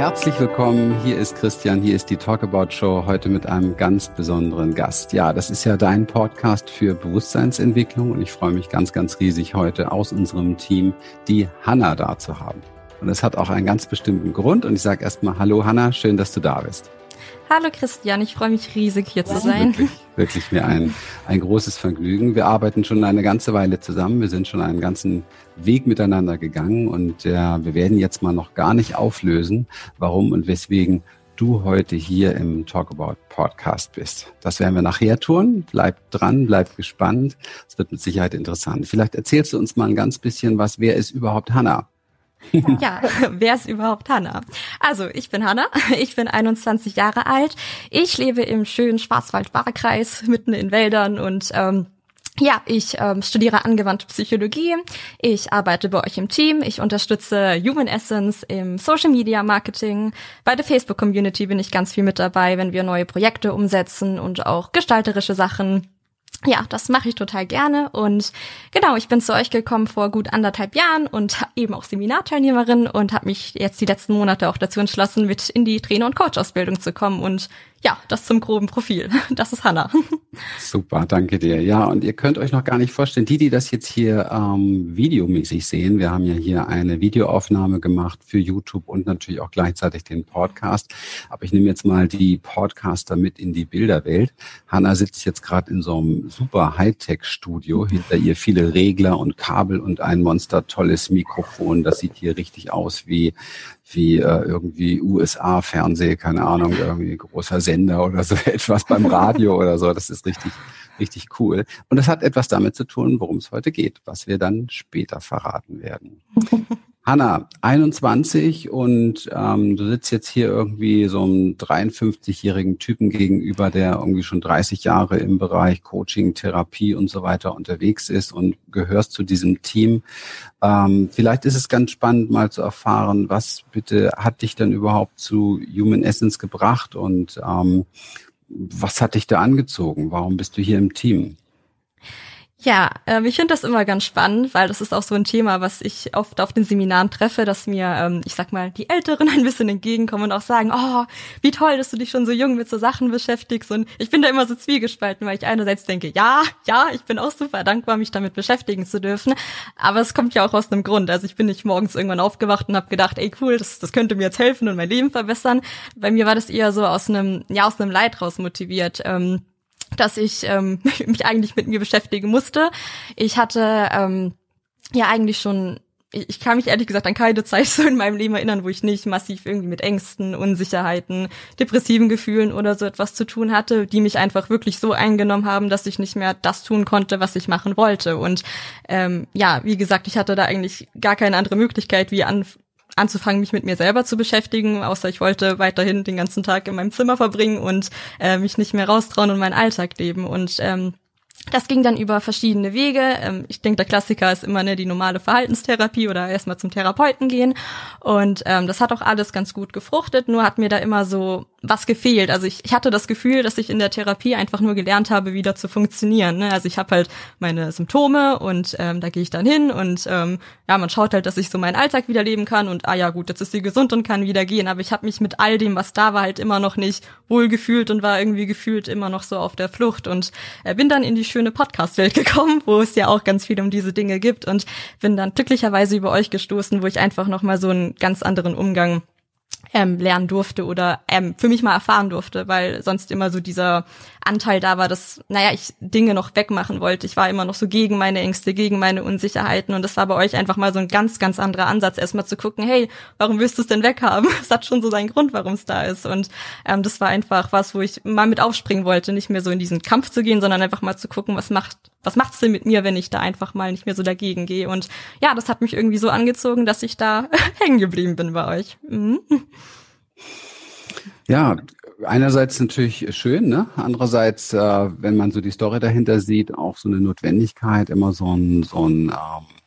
Herzlich willkommen, hier ist Christian, hier ist die Talkabout Show, heute mit einem ganz besonderen Gast. Ja, das ist ja dein Podcast für Bewusstseinsentwicklung und ich freue mich ganz, ganz riesig heute aus unserem Team die Hanna da zu haben. Und es hat auch einen ganz bestimmten Grund und ich sage erstmal Hallo Hanna, schön, dass du da bist. Hallo Christian, ich freue mich riesig hier zu sein. Wirklich, wirklich mir ein, ein großes Vergnügen. Wir arbeiten schon eine ganze Weile zusammen. Wir sind schon einen ganzen Weg miteinander gegangen und äh, wir werden jetzt mal noch gar nicht auflösen, warum und weswegen du heute hier im Talkabout Podcast bist. Das werden wir nachher tun. Bleib dran, bleib gespannt. Es wird mit Sicherheit interessant. Vielleicht erzählst du uns mal ein ganz bisschen was. Wer ist überhaupt Hannah? Ja, wer ist überhaupt Hanna? Also, ich bin Hanna, ich bin 21 Jahre alt, ich lebe im schönen Schwarzwald-Baar-Kreis, mitten in Wäldern und ähm, ja, ich ähm, studiere angewandte Psychologie. Ich arbeite bei euch im Team. Ich unterstütze Human Essence im Social Media Marketing. Bei der Facebook Community bin ich ganz viel mit dabei, wenn wir neue Projekte umsetzen und auch gestalterische Sachen ja, das mache ich total gerne. Und genau, ich bin zu euch gekommen vor gut anderthalb Jahren und eben auch Seminarteilnehmerin und habe mich jetzt die letzten Monate auch dazu entschlossen, mit in die Trainer- und Coach-Ausbildung zu kommen. Und ja, das zum groben Profil. Das ist Hanna. Super, danke dir. Ja, und ihr könnt euch noch gar nicht vorstellen, die, die das jetzt hier ähm, videomäßig sehen, wir haben ja hier eine Videoaufnahme gemacht für YouTube und natürlich auch gleichzeitig den Podcast. Aber ich nehme jetzt mal die Podcaster mit in die Bilderwelt. Hanna sitzt jetzt gerade in so einem super Hightech-Studio. Hinter ihr viele Regler und Kabel und ein monster tolles Mikrofon. Das sieht hier richtig aus wie wie äh, irgendwie USA-Fernseh, keine Ahnung, irgendwie großer Sender oder so etwas beim Radio oder so. Das ist richtig, richtig cool. Und das hat etwas damit zu tun, worum es heute geht, was wir dann später verraten werden. Hanna, 21 und ähm, du sitzt jetzt hier irgendwie so einem 53-jährigen Typen gegenüber, der irgendwie schon 30 Jahre im Bereich Coaching, Therapie und so weiter unterwegs ist und gehörst zu diesem Team. Ähm, vielleicht ist es ganz spannend, mal zu erfahren, was bitte hat dich denn überhaupt zu Human Essence gebracht und ähm, was hat dich da angezogen? Warum bist du hier im Team? Ja, ähm, ich finde das immer ganz spannend, weil das ist auch so ein Thema, was ich oft auf den Seminaren treffe, dass mir, ähm, ich sag mal, die Älteren ein bisschen entgegenkommen und auch sagen, oh, wie toll, dass du dich schon so jung mit so Sachen beschäftigst. Und ich bin da immer so zwiegespalten, weil ich einerseits denke, ja, ja, ich bin auch super dankbar, mich damit beschäftigen zu dürfen. Aber es kommt ja auch aus einem Grund. Also ich bin nicht morgens irgendwann aufgewacht und habe gedacht, ey cool, das, das könnte mir jetzt helfen und mein Leben verbessern. Bei mir war das eher so aus einem, ja, aus einem Leid raus motiviert. Ähm, dass ich ähm, mich eigentlich mit mir beschäftigen musste. Ich hatte ähm, ja eigentlich schon ich kann mich ehrlich gesagt an keine Zeit so in meinem Leben erinnern, wo ich nicht massiv irgendwie mit Ängsten, Unsicherheiten, depressiven Gefühlen oder so etwas zu tun hatte, die mich einfach wirklich so eingenommen haben, dass ich nicht mehr das tun konnte, was ich machen wollte. Und ähm, ja, wie gesagt, ich hatte da eigentlich gar keine andere Möglichkeit, wie an anzufangen, mich mit mir selber zu beschäftigen, außer ich wollte weiterhin den ganzen Tag in meinem Zimmer verbringen und äh, mich nicht mehr raustrauen und meinen Alltag leben. Und ähm, das ging dann über verschiedene Wege. Ähm, ich denke, der Klassiker ist immer ne, die normale Verhaltenstherapie oder erstmal zum Therapeuten gehen. Und ähm, das hat auch alles ganz gut gefruchtet, nur hat mir da immer so was gefehlt. Also ich, ich hatte das Gefühl, dass ich in der Therapie einfach nur gelernt habe, wieder zu funktionieren. Ne? Also ich habe halt meine Symptome und ähm, da gehe ich dann hin und ähm, ja, man schaut halt, dass ich so meinen Alltag wieder leben kann und ah ja gut, jetzt ist sie gesund und kann wieder gehen. Aber ich habe mich mit all dem, was da war, halt immer noch nicht wohlgefühlt und war irgendwie gefühlt immer noch so auf der Flucht und äh, bin dann in die schöne Podcast-Welt gekommen, wo es ja auch ganz viel um diese Dinge gibt. Und bin dann glücklicherweise über euch gestoßen, wo ich einfach noch mal so einen ganz anderen Umgang ähm, lernen durfte oder ähm, für mich mal erfahren durfte, weil sonst immer so dieser Anteil da war, dass, naja, ich Dinge noch wegmachen wollte. Ich war immer noch so gegen meine Ängste, gegen meine Unsicherheiten und das war bei euch einfach mal so ein ganz, ganz anderer Ansatz, erstmal zu gucken, hey, warum willst du es denn weghaben? Es hat schon so seinen Grund, warum es da ist und ähm, das war einfach was, wo ich mal mit aufspringen wollte, nicht mehr so in diesen Kampf zu gehen, sondern einfach mal zu gucken, was macht, was macht's denn mit mir, wenn ich da einfach mal nicht mehr so dagegen gehe und ja, das hat mich irgendwie so angezogen, dass ich da hängen geblieben bin bei euch. Mhm. Ja, einerseits natürlich schön, ne? Andererseits, äh, wenn man so die Story dahinter sieht, auch so eine Notwendigkeit, immer so ein, so ein, ähm,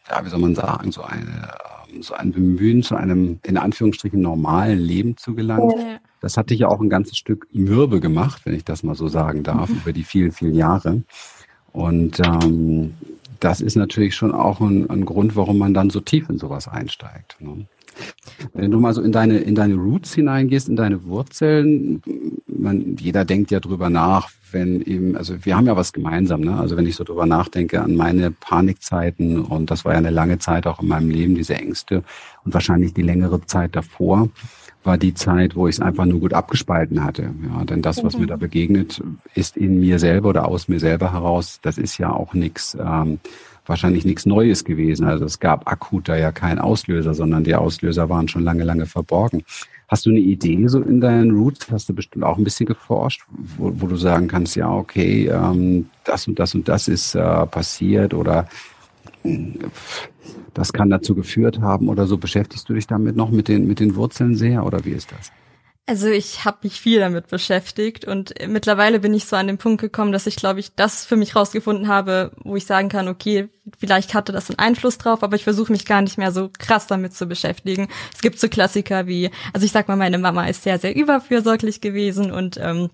ja, wie soll man sagen, so eine, ähm, so ein Bemühen zu einem in Anführungsstrichen normalen Leben zu gelangen. Ja. Das hat dich ja auch ein ganzes Stück mürbe gemacht, wenn ich das mal so sagen darf, mhm. über die vielen, vielen Jahre. Und ähm, das ist natürlich schon auch ein, ein, Grund, warum man dann so tief in sowas einsteigt. Ne? Wenn du mal so in deine, in deine Roots hineingehst, in deine Wurzeln, man, jeder denkt ja drüber nach, wenn eben, also wir haben ja was gemeinsam, ne? Also wenn ich so drüber nachdenke an meine Panikzeiten und das war ja eine lange Zeit auch in meinem Leben, diese Ängste und wahrscheinlich die längere Zeit davor war die Zeit, wo ich es einfach nur gut abgespalten hatte. Ja, denn das, was mhm. mir da begegnet, ist in mir selber oder aus mir selber heraus, das ist ja auch nichts, ähm, wahrscheinlich nichts Neues gewesen. Also es gab akut da ja keinen Auslöser, sondern die Auslöser waren schon lange, lange verborgen. Hast du eine Idee so in deinen Roots? Hast du bestimmt auch ein bisschen geforscht, wo, wo du sagen kannst, ja, okay, ähm, das und das und das ist äh, passiert oder das kann dazu geführt haben oder so. Beschäftigst du dich damit noch mit den, mit den Wurzeln sehr oder wie ist das? Also ich habe mich viel damit beschäftigt und mittlerweile bin ich so an den Punkt gekommen, dass ich, glaube ich, das für mich rausgefunden habe, wo ich sagen kann, okay, vielleicht hatte das einen Einfluss drauf, aber ich versuche mich gar nicht mehr so krass damit zu beschäftigen. Es gibt so Klassiker wie, also ich sag mal, meine Mama ist sehr, sehr überfürsorglich gewesen und ähm,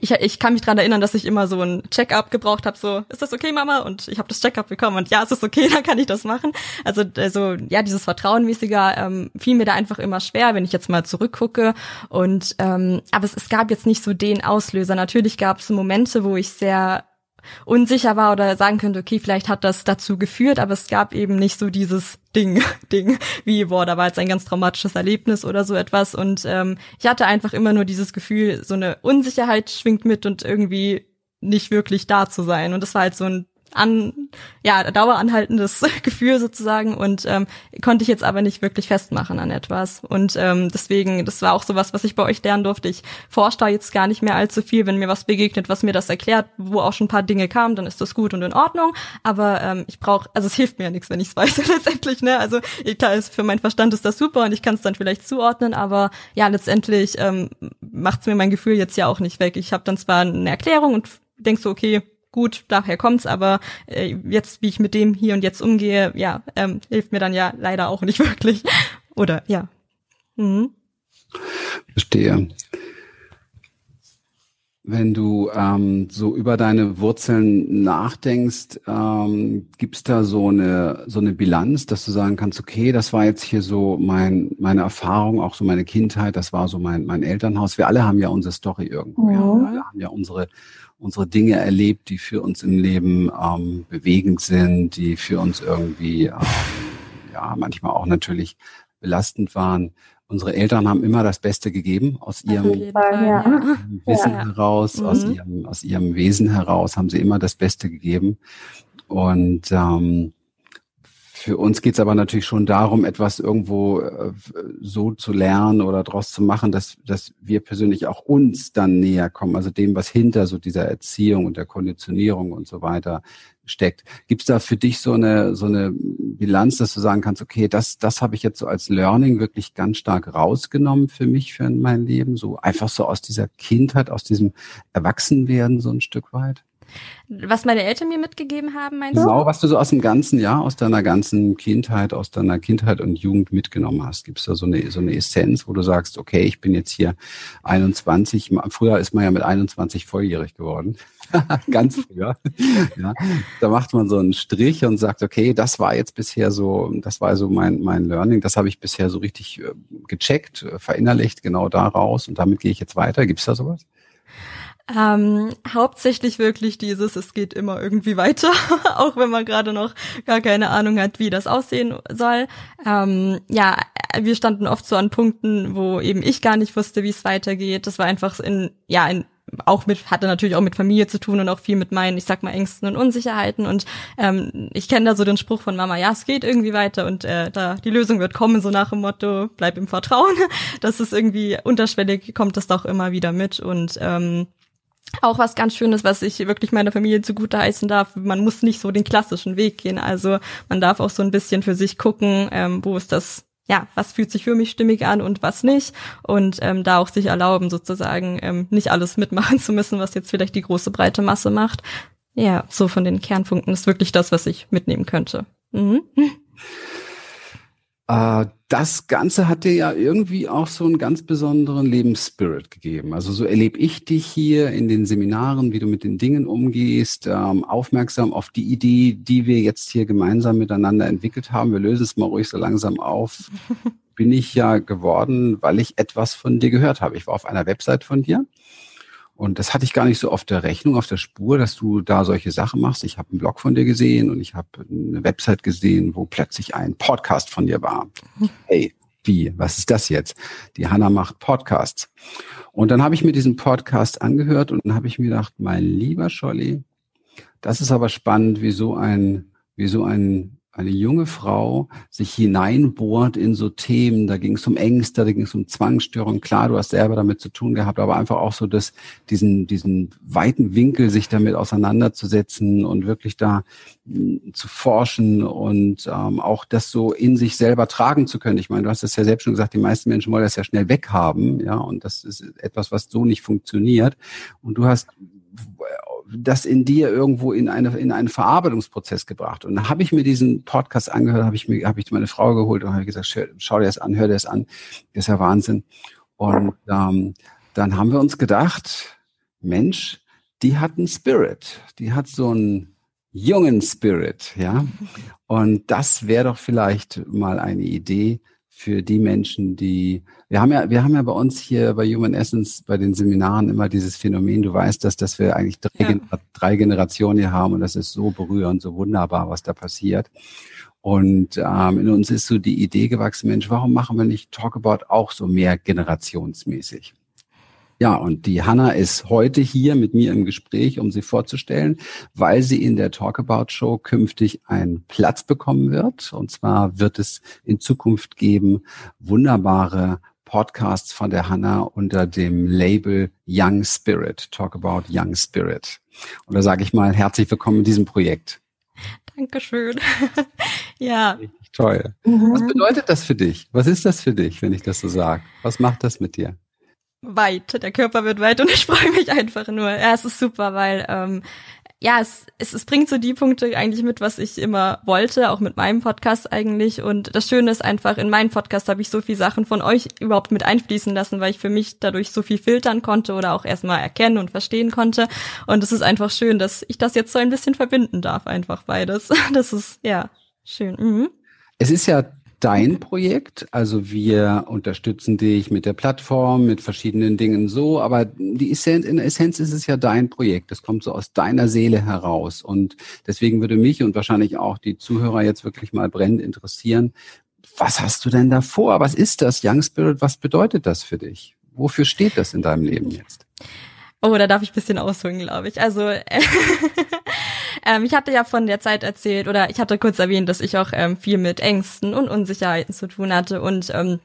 ich, ich kann mich dran erinnern, dass ich immer so ein Check-up gebraucht habe, so, ist das okay, Mama? Und ich habe das Check-up bekommen und ja, ist es okay, dann kann ich das machen. Also, also ja, dieses Vertrauenmäßiger ähm, fiel mir da einfach immer schwer, wenn ich jetzt mal zurückgucke. Und ähm, aber es, es gab jetzt nicht so den Auslöser. Natürlich gab es Momente, wo ich sehr unsicher war oder sagen könnte, okay, vielleicht hat das dazu geführt, aber es gab eben nicht so dieses Ding, Ding, wie, boah, da war jetzt ein ganz traumatisches Erlebnis oder so etwas. Und ähm, ich hatte einfach immer nur dieses Gefühl, so eine Unsicherheit schwingt mit und irgendwie nicht wirklich da zu sein. Und das war halt so ein an, ja, daueranhaltendes Gefühl sozusagen und ähm, konnte ich jetzt aber nicht wirklich festmachen an etwas. Und ähm, deswegen, das war auch sowas, was ich bei euch lernen durfte. Ich forsche da jetzt gar nicht mehr allzu viel. Wenn mir was begegnet, was mir das erklärt, wo auch schon ein paar Dinge kamen, dann ist das gut und in Ordnung. Aber ähm, ich brauche, also es hilft mir ja nichts, wenn ich es weiß letztendlich. Ne? Also klar, ist, für meinen Verstand ist das super und ich kann es dann vielleicht zuordnen, aber ja, letztendlich ähm, macht es mir mein Gefühl jetzt ja auch nicht weg. Ich habe dann zwar eine Erklärung und denkst so, okay, gut, daher kommt's, aber äh, jetzt, wie ich mit dem hier und jetzt umgehe, ja, ähm, hilft mir dann ja leider auch nicht wirklich. Oder ja. Mhm. Verstehe. Wenn du ähm, so über deine Wurzeln nachdenkst, ähm, gibt's da so eine so eine Bilanz, dass du sagen kannst, okay, das war jetzt hier so mein meine Erfahrung, auch so meine Kindheit, das war so mein mein Elternhaus. Wir alle haben ja unsere Story irgendwo, mhm. ja. Wir alle haben ja unsere unsere Dinge erlebt, die für uns im Leben ähm, bewegend sind, die für uns irgendwie ähm, ja manchmal auch natürlich belastend waren. Unsere Eltern haben immer das Beste gegeben aus ihrem Fall, ja. Wissen ja. heraus, mhm. aus ihrem aus ihrem Wesen heraus haben sie immer das Beste gegeben und ähm, für uns geht es aber natürlich schon darum, etwas irgendwo äh, so zu lernen oder daraus zu machen, dass, dass wir persönlich auch uns dann näher kommen, also dem, was hinter so dieser Erziehung und der Konditionierung und so weiter steckt. Gibt es da für dich so eine, so eine Bilanz, dass du sagen kannst, okay, das, das habe ich jetzt so als Learning wirklich ganz stark rausgenommen für mich, für mein Leben, so einfach so aus dieser Kindheit, aus diesem Erwachsenwerden so ein Stück weit? Was meine Eltern mir mitgegeben haben, meinst du? Genau, was du so aus dem ganzen Jahr, aus deiner ganzen Kindheit, aus deiner Kindheit und Jugend mitgenommen hast. Gibt es da so eine, so eine Essenz, wo du sagst, okay, ich bin jetzt hier 21, früher ist man ja mit 21 volljährig geworden. Ganz früher. ja, da macht man so einen Strich und sagt, okay, das war jetzt bisher so, das war so mein, mein Learning, das habe ich bisher so richtig äh, gecheckt, verinnerlicht, genau daraus und damit gehe ich jetzt weiter. Gibt es da sowas? Ähm, hauptsächlich wirklich dieses, es geht immer irgendwie weiter, auch wenn man gerade noch gar keine Ahnung hat, wie das aussehen soll. Ähm, ja, wir standen oft so an Punkten, wo eben ich gar nicht wusste, wie es weitergeht. Das war einfach in, ja, in, auch mit, hatte natürlich auch mit Familie zu tun und auch viel mit meinen, ich sag mal, Ängsten und Unsicherheiten. Und ähm, ich kenne da so den Spruch von Mama, ja, es geht irgendwie weiter und äh, da die Lösung wird kommen, so nach dem Motto, bleib im Vertrauen. Das ist irgendwie unterschwellig, kommt das doch immer wieder mit. Und ähm, auch was ganz Schönes, was ich wirklich meiner Familie zugute heißen darf. Man muss nicht so den klassischen Weg gehen. Also man darf auch so ein bisschen für sich gucken, ähm, wo ist das, ja, was fühlt sich für mich stimmig an und was nicht. Und ähm, da auch sich erlauben, sozusagen ähm, nicht alles mitmachen zu müssen, was jetzt vielleicht die große breite Masse macht. Ja, so von den Kernpunkten ist wirklich das, was ich mitnehmen könnte. Mhm. Äh, das Ganze hat dir ja irgendwie auch so einen ganz besonderen Lebensspirit gegeben. Also so erlebe ich dich hier in den Seminaren, wie du mit den Dingen umgehst, ähm, aufmerksam auf die Idee, die wir jetzt hier gemeinsam miteinander entwickelt haben. Wir lösen es mal ruhig so langsam auf. Bin ich ja geworden, weil ich etwas von dir gehört habe. Ich war auf einer Website von dir und das hatte ich gar nicht so auf der Rechnung, auf der Spur, dass du da solche Sachen machst. Ich habe einen Blog von dir gesehen und ich habe eine Website gesehen, wo plötzlich ein Podcast von dir war. Hey, wie? Was ist das jetzt? Die Hanna macht Podcasts. Und dann habe ich mir diesen Podcast angehört und dann habe ich mir gedacht, mein lieber Scholli, das ist aber spannend, wie so ein, wie so ein eine junge Frau sich hineinbohrt in so Themen, da ging es um Ängste, da ging es um Zwangsstörungen. Klar, du hast selber damit zu tun gehabt, aber einfach auch so das, diesen, diesen weiten Winkel, sich damit auseinanderzusetzen und wirklich da hm, zu forschen und ähm, auch das so in sich selber tragen zu können. Ich meine, du hast es ja selbst schon gesagt, die meisten Menschen wollen das ja schnell weghaben, ja, und das ist etwas, was so nicht funktioniert. Und du hast das in dir irgendwo in eine in einen Verarbeitungsprozess gebracht. Und dann habe ich mir diesen Podcast angehört, habe ich mir ich meine Frau geholt und habe gesagt, schau, schau dir das an, hör dir das an, das ist ja Wahnsinn. Und ähm, dann haben wir uns gedacht, Mensch, die hat einen Spirit, die hat so einen jungen Spirit, ja. Und das wäre doch vielleicht mal eine Idee, für die Menschen, die wir haben ja, wir haben ja bei uns hier bei Human Essence bei den Seminaren immer dieses Phänomen, du weißt das, dass wir eigentlich drei, ja. drei Generationen hier haben und das ist so berührend, so wunderbar, was da passiert. Und ähm, in uns ist so die Idee gewachsen, Mensch, warum machen wir nicht Talk About auch so mehr generationsmäßig? Ja, und die Hanna ist heute hier mit mir im Gespräch, um sie vorzustellen, weil sie in der Talkabout Show künftig einen Platz bekommen wird. Und zwar wird es in Zukunft geben wunderbare Podcasts von der Hanna unter dem Label Young Spirit, Talk About Young Spirit. Und da sage ich mal herzlich willkommen in diesem Projekt. Dankeschön. ja. Richtig toll. Mhm. Was bedeutet das für dich? Was ist das für dich, wenn ich das so sage? Was macht das mit dir? Weit. Der Körper wird weit und ich freue mich einfach nur. Ja, es ist super, weil ähm, ja, es, es, es bringt so die Punkte eigentlich mit, was ich immer wollte, auch mit meinem Podcast eigentlich. Und das Schöne ist einfach, in meinem Podcast habe ich so viel Sachen von euch überhaupt mit einfließen lassen, weil ich für mich dadurch so viel filtern konnte oder auch erstmal erkennen und verstehen konnte. Und es ist einfach schön, dass ich das jetzt so ein bisschen verbinden darf, einfach beides. Das ist ja schön. Mhm. Es ist ja dein Projekt. Also wir unterstützen dich mit der Plattform, mit verschiedenen Dingen so, aber die Essenz, in der Essenz ist es ja dein Projekt. Das kommt so aus deiner Seele heraus. Und deswegen würde mich und wahrscheinlich auch die Zuhörer jetzt wirklich mal brennend interessieren, was hast du denn da vor? Was ist das Young Spirit? Was bedeutet das für dich? Wofür steht das in deinem Leben jetzt? Oh, da darf ich bisschen ausholen, glaube ich. Also ähm, ich hatte ja von der Zeit erzählt oder ich hatte kurz erwähnt, dass ich auch ähm, viel mit Ängsten und Unsicherheiten zu tun hatte und ähm,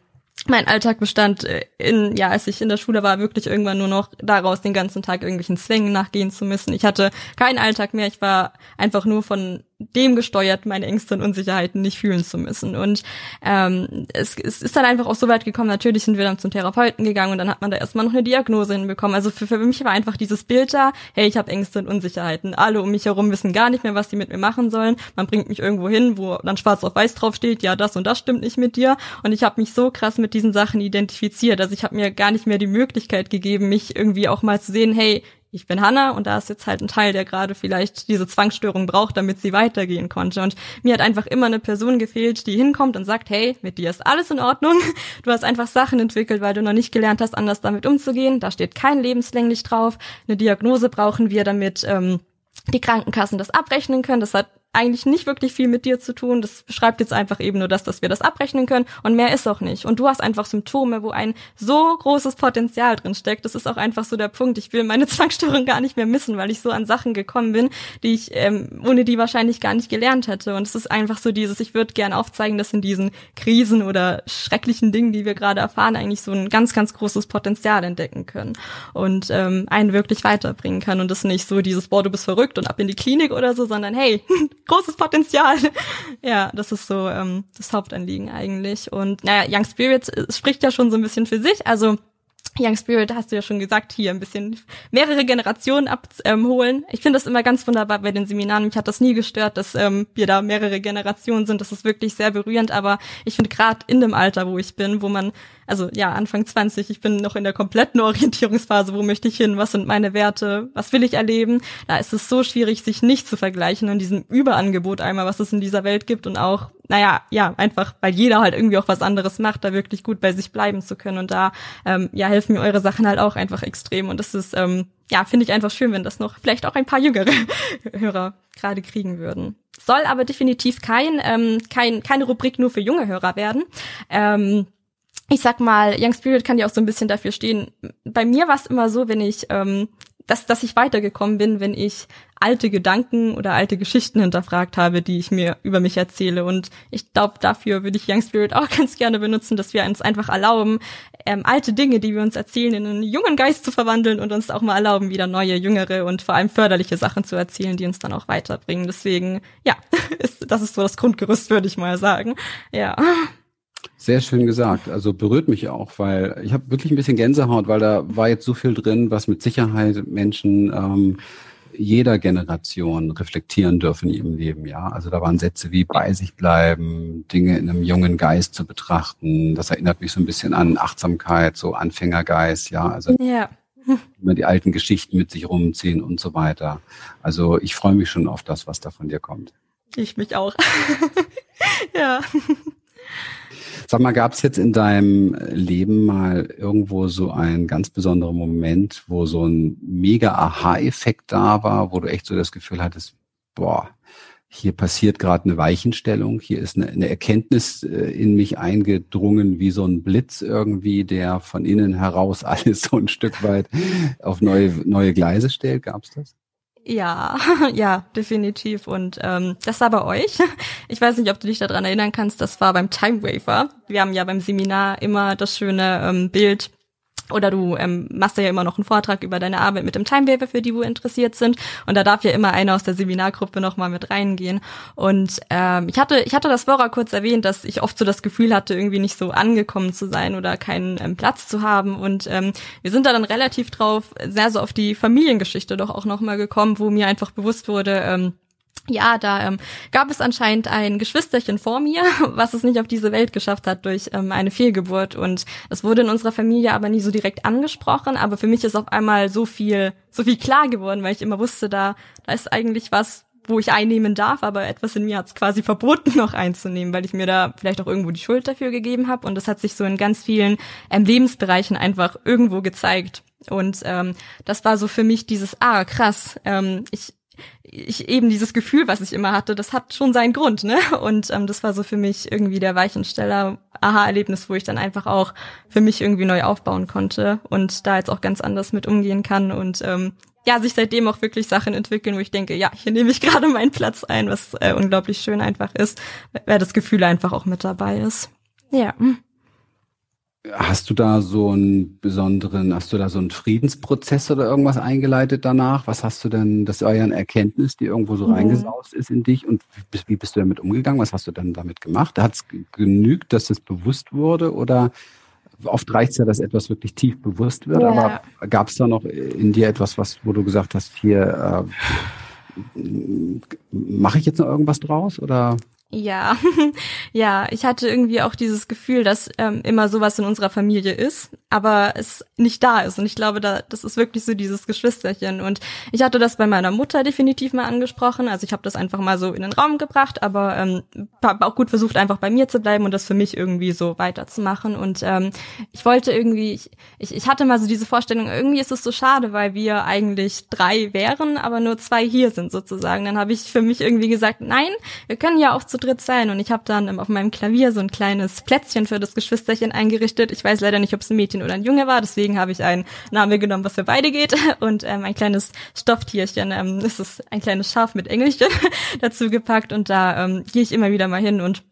mein Alltag bestand äh, in, ja, als ich in der Schule war, wirklich irgendwann nur noch daraus, den ganzen Tag irgendwelchen Zwängen nachgehen zu müssen. Ich hatte keinen Alltag mehr. Ich war einfach nur von dem gesteuert, meine Ängste und Unsicherheiten nicht fühlen zu müssen. Und ähm, es, es ist dann einfach auch so weit gekommen, natürlich sind wir dann zum Therapeuten gegangen und dann hat man da erstmal noch eine Diagnose hinbekommen. Also für, für mich war einfach dieses Bild da, hey, ich habe Ängste und Unsicherheiten. Alle um mich herum wissen gar nicht mehr, was sie mit mir machen sollen. Man bringt mich irgendwo hin, wo dann schwarz auf weiß drauf steht, ja, das und das stimmt nicht mit dir. Und ich habe mich so krass mit diesen Sachen identifiziert. Also ich habe mir gar nicht mehr die Möglichkeit gegeben, mich irgendwie auch mal zu sehen, hey, ich bin Hanna und da ist jetzt halt ein Teil, der gerade vielleicht diese Zwangsstörung braucht, damit sie weitergehen konnte. Und mir hat einfach immer eine Person gefehlt, die hinkommt und sagt, hey, mit dir ist alles in Ordnung. Du hast einfach Sachen entwickelt, weil du noch nicht gelernt hast, anders damit umzugehen. Da steht kein lebenslänglich drauf. Eine Diagnose brauchen wir, damit ähm, die Krankenkassen das abrechnen können. Das hat eigentlich nicht wirklich viel mit dir zu tun. Das beschreibt jetzt einfach eben nur das, dass wir das abrechnen können und mehr ist auch nicht. Und du hast einfach Symptome, wo ein so großes Potenzial drin steckt. Das ist auch einfach so der Punkt. Ich will meine Zwangsstörung gar nicht mehr missen, weil ich so an Sachen gekommen bin, die ich ähm, ohne die wahrscheinlich gar nicht gelernt hätte. Und es ist einfach so dieses, ich würde gern aufzeigen, dass in diesen Krisen oder schrecklichen Dingen, die wir gerade erfahren, eigentlich so ein ganz, ganz großes Potenzial entdecken können und ähm, einen wirklich weiterbringen kann. Und das nicht so dieses, boah, du bist verrückt und ab in die Klinik oder so, sondern hey, großes Potenzial. ja, das ist so ähm, das Hauptanliegen eigentlich. Und naja, Young Spirit spricht ja schon so ein bisschen für sich. Also Young Spirit, hast du ja schon gesagt, hier ein bisschen mehrere Generationen abholen. Ich finde das immer ganz wunderbar bei den Seminaren. Mich hat das nie gestört, dass ähm, wir da mehrere Generationen sind. Das ist wirklich sehr berührend. Aber ich finde gerade in dem Alter, wo ich bin, wo man, also ja, Anfang 20, ich bin noch in der kompletten Orientierungsphase, wo möchte ich hin, was sind meine Werte, was will ich erleben. Da ist es so schwierig, sich nicht zu vergleichen und diesem Überangebot einmal, was es in dieser Welt gibt und auch naja, ja, einfach, weil jeder halt irgendwie auch was anderes macht, da wirklich gut bei sich bleiben zu können. Und da, ähm, ja, helfen mir eure Sachen halt auch einfach extrem. Und das ist, ähm, ja, finde ich einfach schön, wenn das noch vielleicht auch ein paar jüngere Hörer gerade kriegen würden. Soll aber definitiv kein, ähm, kein, keine Rubrik nur für junge Hörer werden. Ähm, ich sag mal, Young Spirit kann ja auch so ein bisschen dafür stehen. Bei mir war es immer so, wenn ich ähm, dass, dass ich weitergekommen bin, wenn ich alte Gedanken oder alte Geschichten hinterfragt habe, die ich mir über mich erzähle. Und ich glaube, dafür würde ich Young Spirit auch ganz gerne benutzen, dass wir uns einfach erlauben, ähm, alte Dinge, die wir uns erzählen, in einen jungen Geist zu verwandeln und uns auch mal erlauben, wieder neue, jüngere und vor allem förderliche Sachen zu erzählen, die uns dann auch weiterbringen. Deswegen, ja, ist, das ist so das Grundgerüst, würde ich mal sagen. Ja. Sehr schön gesagt. Also berührt mich auch, weil ich habe wirklich ein bisschen Gänsehaut, weil da war jetzt so viel drin, was mit Sicherheit Menschen ähm, jeder Generation reflektieren dürfen in ihrem Leben. Ja, also da waren Sätze wie bei sich bleiben, Dinge in einem jungen Geist zu betrachten. Das erinnert mich so ein bisschen an Achtsamkeit, so Anfängergeist. Ja, also ja. immer die alten Geschichten mit sich rumziehen und so weiter. Also ich freue mich schon auf das, was da von dir kommt. Ich mich auch. ja. Sag mal, gab es jetzt in deinem Leben mal irgendwo so einen ganz besonderen Moment, wo so ein mega Aha-Effekt da war, wo du echt so das Gefühl hattest, boah, hier passiert gerade eine Weichenstellung, hier ist eine, eine, Erkenntnis äh, in mich eingedrungen, wie so ein Blitz irgendwie, der von innen heraus alles so ein Stück weit auf neue, neue Gleise stellt. Gab's das? Ja, ja, definitiv. Und ähm, das war bei euch. Ich weiß nicht, ob du dich daran erinnern kannst, das war beim Time Wafer. Wir haben ja beim Seminar immer das schöne ähm, Bild oder du ähm, machst ja immer noch einen Vortrag über deine Arbeit mit dem Timewaver, für die wo interessiert sind. Und da darf ja immer einer aus der Seminargruppe nochmal mit reingehen. Und ähm, ich hatte, ich hatte das vorher kurz erwähnt, dass ich oft so das Gefühl hatte, irgendwie nicht so angekommen zu sein oder keinen ähm, Platz zu haben. Und ähm, wir sind da dann relativ drauf, sehr so auf die Familiengeschichte doch auch nochmal gekommen, wo mir einfach bewusst wurde, ähm, ja, da ähm, gab es anscheinend ein Geschwisterchen vor mir, was es nicht auf diese Welt geschafft hat durch ähm, eine Fehlgeburt. Und es wurde in unserer Familie aber nie so direkt angesprochen. Aber für mich ist auf einmal so viel, so viel klar geworden, weil ich immer wusste, da, da ist eigentlich was, wo ich einnehmen darf, aber etwas in mir hat es quasi verboten, noch einzunehmen, weil ich mir da vielleicht auch irgendwo die Schuld dafür gegeben habe. Und das hat sich so in ganz vielen ähm, Lebensbereichen einfach irgendwo gezeigt. Und ähm, das war so für mich dieses, ah, krass, ähm, ich ich eben dieses Gefühl, was ich immer hatte, das hat schon seinen Grund, ne? Und ähm, das war so für mich irgendwie der Weichensteller, Aha-Erlebnis, wo ich dann einfach auch für mich irgendwie neu aufbauen konnte und da jetzt auch ganz anders mit umgehen kann und ähm, ja, sich seitdem auch wirklich Sachen entwickeln, wo ich denke, ja, hier nehme ich gerade meinen Platz ein, was äh, unglaublich schön einfach ist, weil das Gefühl einfach auch mit dabei ist. Ja. Hast du da so einen besonderen, hast du da so einen Friedensprozess oder irgendwas eingeleitet danach? Was hast du denn, das war ja eine Erkenntnis, die irgendwo so mhm. reingesaust ist in dich und wie bist du damit umgegangen? Was hast du dann damit gemacht? Hat es genügt, dass es bewusst wurde oder oft reicht es ja, dass etwas wirklich tief bewusst wird, ja. aber gab es da noch in dir etwas, was, wo du gesagt hast, hier äh, mache ich jetzt noch irgendwas draus oder? Ja, ja, ich hatte irgendwie auch dieses Gefühl, dass ähm, immer sowas in unserer Familie ist, aber es nicht da ist. Und ich glaube, da, das ist wirklich so dieses Geschwisterchen. Und ich hatte das bei meiner Mutter definitiv mal angesprochen. Also ich habe das einfach mal so in den Raum gebracht, aber ähm, habe auch gut versucht, einfach bei mir zu bleiben und das für mich irgendwie so weiterzumachen. Und ähm, ich wollte irgendwie, ich, ich, ich hatte mal so diese Vorstellung, irgendwie ist es so schade, weil wir eigentlich drei wären, aber nur zwei hier sind sozusagen. Dann habe ich für mich irgendwie gesagt, nein, wir können ja auch zu dritt sein. Und ich habe dann auf meinem Klavier so ein kleines Plätzchen für das Geschwisterchen eingerichtet. Ich weiß leider nicht, ob es ein Mädchen oder ein Junge war, deswegen habe ich einen Namen genommen, was für beide geht. Und ähm, ein kleines Stofftierchen, ähm, das ist ein kleines Schaf mit Engelchen dazu gepackt. Und da ähm, gehe ich immer wieder mal hin und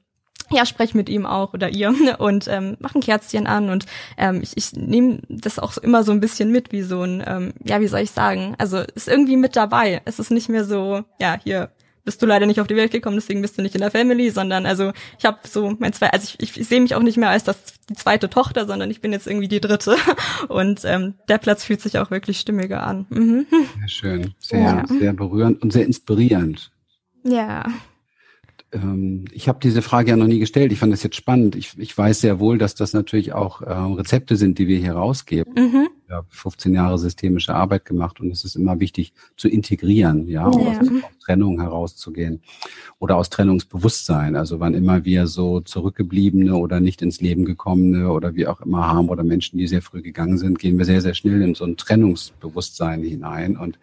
ja, sprech mit ihm auch oder ihr und ähm, mach ein Kerzchen an und ähm, ich, ich nehme das auch immer so ein bisschen mit, wie so ein, ähm, ja, wie soll ich sagen, also ist irgendwie mit dabei. Es ist nicht mehr so, ja, hier bist du leider nicht auf die Welt gekommen, deswegen bist du nicht in der Family, sondern also ich habe so mein zwei, also ich, ich, sehe mich auch nicht mehr als das die zweite Tochter, sondern ich bin jetzt irgendwie die dritte und ähm, der Platz fühlt sich auch wirklich stimmiger an. Mhm. Sehr schön, sehr ja. sehr berührend und sehr inspirierend. Ja. Ähm, ich habe diese Frage ja noch nie gestellt. Ich fand das jetzt spannend. Ich, ich weiß sehr wohl, dass das natürlich auch ähm, Rezepte sind, die wir hier rausgeben. Mhm. Habe 15 Jahre systemische Arbeit gemacht und es ist immer wichtig zu integrieren, ja, ja. Aus, aus Trennung herauszugehen oder aus Trennungsbewusstsein. Also wann immer wir so zurückgebliebene oder nicht ins Leben gekommene oder wie auch immer haben oder Menschen, die sehr früh gegangen sind, gehen wir sehr, sehr schnell in so ein Trennungsbewusstsein hinein und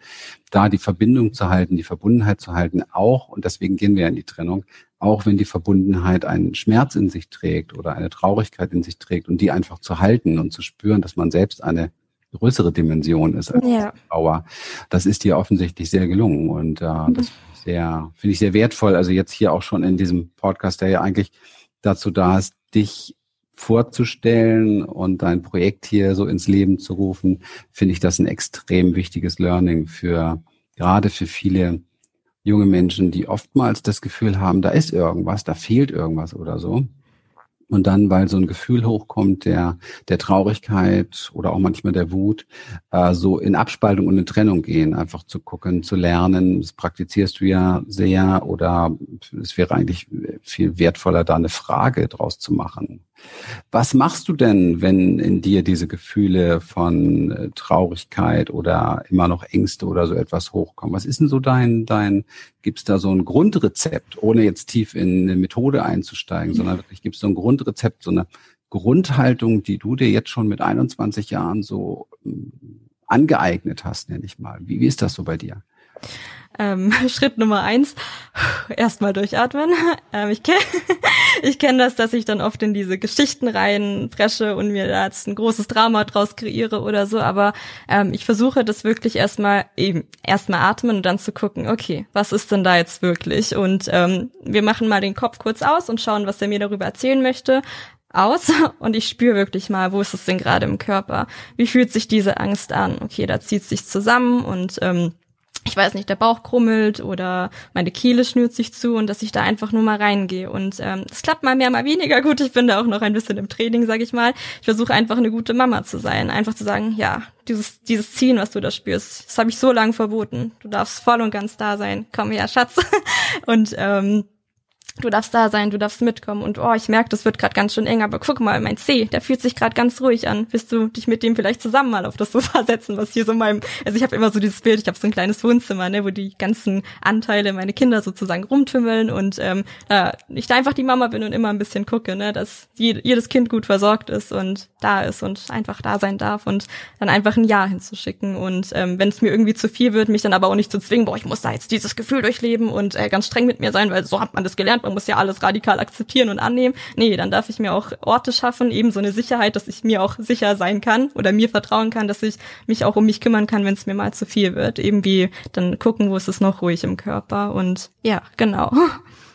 da die Verbindung zu halten, die Verbundenheit zu halten, auch, und deswegen gehen wir in die Trennung, auch wenn die Verbundenheit einen Schmerz in sich trägt oder eine Traurigkeit in sich trägt und die einfach zu halten und zu spüren, dass man selbst eine größere Dimension ist als ja. Trauer. Das ist dir offensichtlich sehr gelungen und äh, mhm. das sehr, finde ich sehr wertvoll. Also jetzt hier auch schon in diesem Podcast, der ja eigentlich dazu da ist, dich vorzustellen und dein Projekt hier so ins Leben zu rufen, finde ich das ein extrem wichtiges Learning für gerade für viele junge Menschen, die oftmals das Gefühl haben, da ist irgendwas, da fehlt irgendwas oder so. Und dann, weil so ein Gefühl hochkommt der, der Traurigkeit oder auch manchmal der Wut, äh, so in Abspaltung und in Trennung gehen, einfach zu gucken, zu lernen. Das praktizierst du ja sehr oder es wäre eigentlich viel wertvoller, da eine Frage draus zu machen. Was machst du denn, wenn in dir diese Gefühle von äh, Traurigkeit oder immer noch Ängste oder so etwas hochkommen? Was ist denn so dein, dein, gibt's da so ein Grundrezept, ohne jetzt tief in eine Methode einzusteigen, sondern wirklich gibt's so ein Grundrezept, so eine Grundhaltung, die du dir jetzt schon mit 21 Jahren so hm, angeeignet hast, nenne ich mal. Wie, wie ist das so bei dir? Ähm, Schritt Nummer eins, erstmal durchatmen. Ähm, ich kenne ich kenn das, dass ich dann oft in diese Geschichten reinpresche und mir da jetzt ein großes Drama draus kreiere oder so, aber ähm, ich versuche das wirklich erstmal eben erstmal atmen und dann zu gucken, okay, was ist denn da jetzt wirklich? Und ähm, wir machen mal den Kopf kurz aus und schauen, was er mir darüber erzählen möchte aus und ich spüre wirklich mal, wo ist es denn gerade im Körper? Wie fühlt sich diese Angst an? Okay, da zieht sich zusammen und ähm, ich weiß nicht, der Bauch krummelt oder meine Kehle schnürt sich zu und dass ich da einfach nur mal reingehe. Und ähm, das klappt mal mehr, mal weniger gut. Ich bin da auch noch ein bisschen im Training, sag ich mal. Ich versuche einfach eine gute Mama zu sein. Einfach zu sagen, ja, dieses, dieses Ziehen, was du da spürst, das habe ich so lange verboten. Du darfst voll und ganz da sein. Komm her, Schatz. und ähm, du darfst da sein, du darfst mitkommen und oh, ich merke, das wird gerade ganz schön eng, aber guck mal, mein C, der fühlt sich gerade ganz ruhig an. Willst du dich mit dem vielleicht zusammen mal auf das Sofa setzen, was hier so meinem, also ich habe immer so dieses Bild, ich habe so ein kleines Wohnzimmer, ne, wo die ganzen Anteile, meine Kinder sozusagen rumtümmeln und ähm, da ich da einfach die Mama bin und immer ein bisschen gucke, ne, dass jedes Kind gut versorgt ist und da ist und einfach da sein darf und dann einfach ein Ja hinzuschicken und ähm, wenn es mir irgendwie zu viel wird, mich dann aber auch nicht zu zwingen, boah, ich muss da jetzt dieses Gefühl durchleben und äh, ganz streng mit mir sein, weil so hat man das gelernt, man muss ja alles radikal akzeptieren und annehmen. Nee, dann darf ich mir auch Orte schaffen, eben so eine Sicherheit, dass ich mir auch sicher sein kann oder mir vertrauen kann, dass ich mich auch um mich kümmern kann, wenn es mir mal zu viel wird. Eben wie dann gucken, wo ist es noch ruhig im Körper und ja, genau.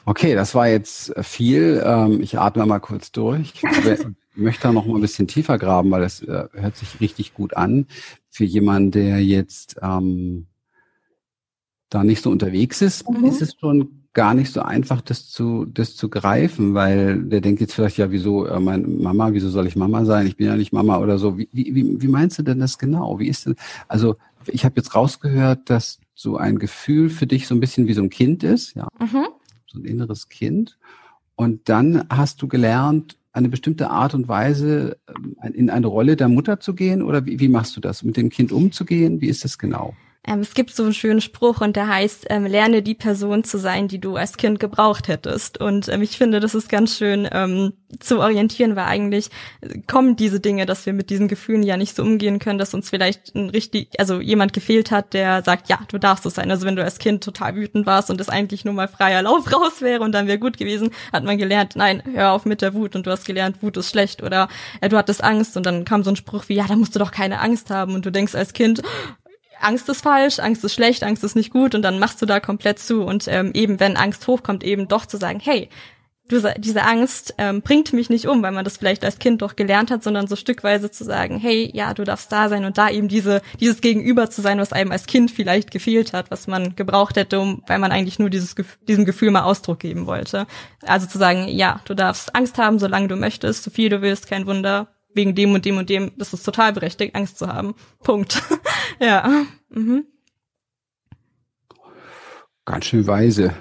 Okay, das war jetzt viel. Ähm, ich atme mal kurz durch. Ich möchte da noch mal ein bisschen tiefer graben, weil es äh, hört sich richtig gut an. Für jemanden, der jetzt ähm, da nicht so unterwegs ist, mhm. ist es schon gar nicht so einfach, das zu, das zu greifen, weil der denkt jetzt vielleicht, ja, wieso, äh, meine Mama, wieso soll ich Mama sein? Ich bin ja nicht Mama oder so. Wie, wie, wie meinst du denn das genau? Wie ist denn, also ich habe jetzt rausgehört, dass so ein Gefühl für dich so ein bisschen wie so ein Kind ist, ja. Mhm. So ein inneres Kind. Und dann hast du gelernt, eine bestimmte Art und Weise ähm, in eine Rolle der Mutter zu gehen? Oder wie, wie machst du das? Mit dem Kind umzugehen? Wie ist das genau? Ähm, es gibt so einen schönen Spruch und der heißt, ähm, lerne die Person zu sein, die du als Kind gebraucht hättest. Und ähm, ich finde, das ist ganz schön ähm, zu orientieren, weil eigentlich kommen diese Dinge, dass wir mit diesen Gefühlen ja nicht so umgehen können, dass uns vielleicht ein richtig, also jemand gefehlt hat, der sagt, ja, du darfst es sein. Also wenn du als Kind total wütend warst und es eigentlich nur mal freier Lauf raus wäre und dann wäre gut gewesen, hat man gelernt, nein, hör auf mit der Wut und du hast gelernt, Wut ist schlecht oder äh, du hattest Angst und dann kam so ein Spruch wie, ja, da musst du doch keine Angst haben und du denkst als Kind, Angst ist falsch, Angst ist schlecht, Angst ist nicht gut. Und dann machst du da komplett zu. Und ähm, eben wenn Angst hochkommt, eben doch zu sagen, hey, du, diese Angst ähm, bringt mich nicht um, weil man das vielleicht als Kind doch gelernt hat, sondern so stückweise zu sagen, hey, ja, du darfst da sein. Und da eben diese, dieses Gegenüber zu sein, was einem als Kind vielleicht gefehlt hat, was man gebraucht hätte, um, weil man eigentlich nur dieses, diesem Gefühl mal Ausdruck geben wollte. Also zu sagen, ja, du darfst Angst haben, solange du möchtest, so viel du willst, kein Wunder, wegen dem und dem und dem, das ist total berechtigt, Angst zu haben. Punkt. ja. Mhm. Ganz schön weise.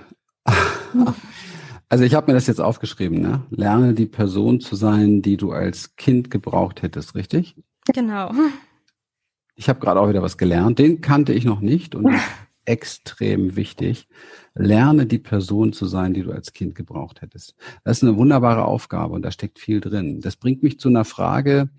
Also ich habe mir das jetzt aufgeschrieben, ne? Lerne die Person zu sein, die du als Kind gebraucht hättest, richtig? Genau. Ich habe gerade auch wieder was gelernt. Den kannte ich noch nicht und extrem wichtig. Lerne die Person zu sein, die du als Kind gebraucht hättest. Das ist eine wunderbare Aufgabe und da steckt viel drin. Das bringt mich zu einer Frage,